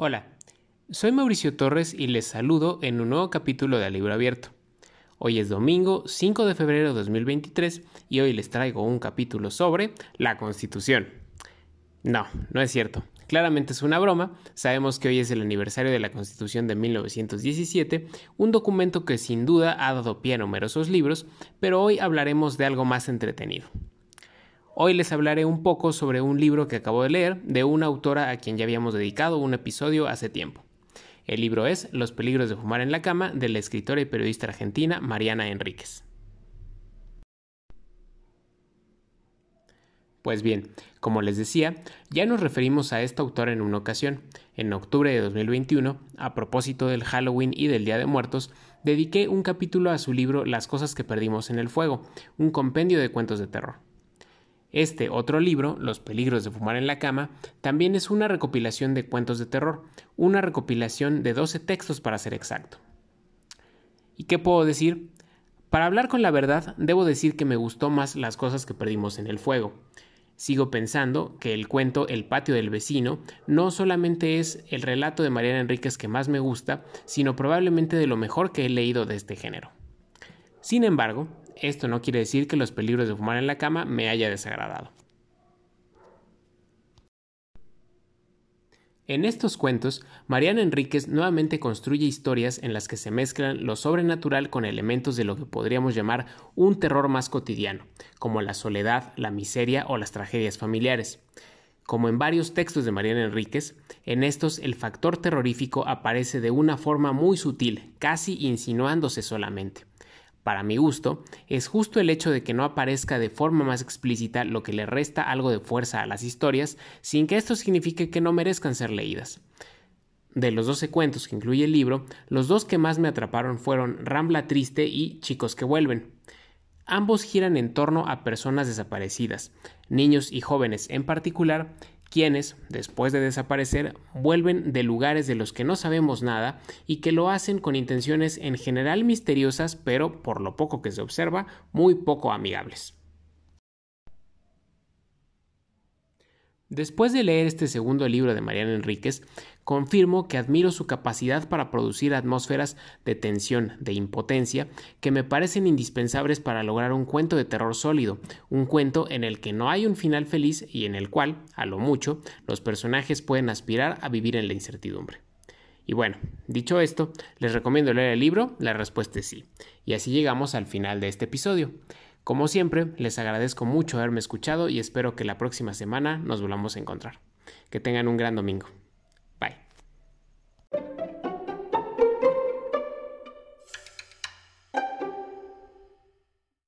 Hola, soy Mauricio Torres y les saludo en un nuevo capítulo de Libro Abierto. Hoy es domingo 5 de febrero de 2023 y hoy les traigo un capítulo sobre la Constitución. No, no es cierto. Claramente es una broma. Sabemos que hoy es el aniversario de la Constitución de 1917, un documento que sin duda ha dado pie a numerosos libros, pero hoy hablaremos de algo más entretenido. Hoy les hablaré un poco sobre un libro que acabo de leer de una autora a quien ya habíamos dedicado un episodio hace tiempo. El libro es Los peligros de fumar en la cama de la escritora y periodista argentina Mariana Enríquez. Pues bien, como les decía, ya nos referimos a esta autora en una ocasión. En octubre de 2021, a propósito del Halloween y del Día de Muertos, dediqué un capítulo a su libro Las cosas que perdimos en el fuego, un compendio de cuentos de terror. Este otro libro, Los peligros de fumar en la cama, también es una recopilación de cuentos de terror, una recopilación de 12 textos para ser exacto. ¿Y qué puedo decir? Para hablar con la verdad, debo decir que me gustó más las cosas que perdimos en el fuego. Sigo pensando que el cuento El patio del vecino no solamente es el relato de Mariana Enríquez que más me gusta, sino probablemente de lo mejor que he leído de este género. Sin embargo, esto no quiere decir que los peligros de fumar en la cama me haya desagradado. En estos cuentos, Mariana Enríquez nuevamente construye historias en las que se mezclan lo sobrenatural con elementos de lo que podríamos llamar un terror más cotidiano, como la soledad, la miseria o las tragedias familiares. Como en varios textos de Mariana Enríquez, en estos el factor terrorífico aparece de una forma muy sutil, casi insinuándose solamente para mi gusto, es justo el hecho de que no aparezca de forma más explícita lo que le resta algo de fuerza a las historias, sin que esto signifique que no merezcan ser leídas. De los 12 cuentos que incluye el libro, los dos que más me atraparon fueron Rambla Triste y Chicos que vuelven. Ambos giran en torno a personas desaparecidas, niños y jóvenes en particular, quienes, después de desaparecer, vuelven de lugares de los que no sabemos nada y que lo hacen con intenciones en general misteriosas, pero, por lo poco que se observa, muy poco amigables. Después de leer este segundo libro de Mariana Enríquez, confirmo que admiro su capacidad para producir atmósferas de tensión, de impotencia, que me parecen indispensables para lograr un cuento de terror sólido, un cuento en el que no hay un final feliz y en el cual, a lo mucho, los personajes pueden aspirar a vivir en la incertidumbre. Y bueno, dicho esto, ¿les recomiendo leer el libro? La respuesta es sí. Y así llegamos al final de este episodio. Como siempre, les agradezco mucho haberme escuchado y espero que la próxima semana nos volvamos a encontrar. Que tengan un gran domingo.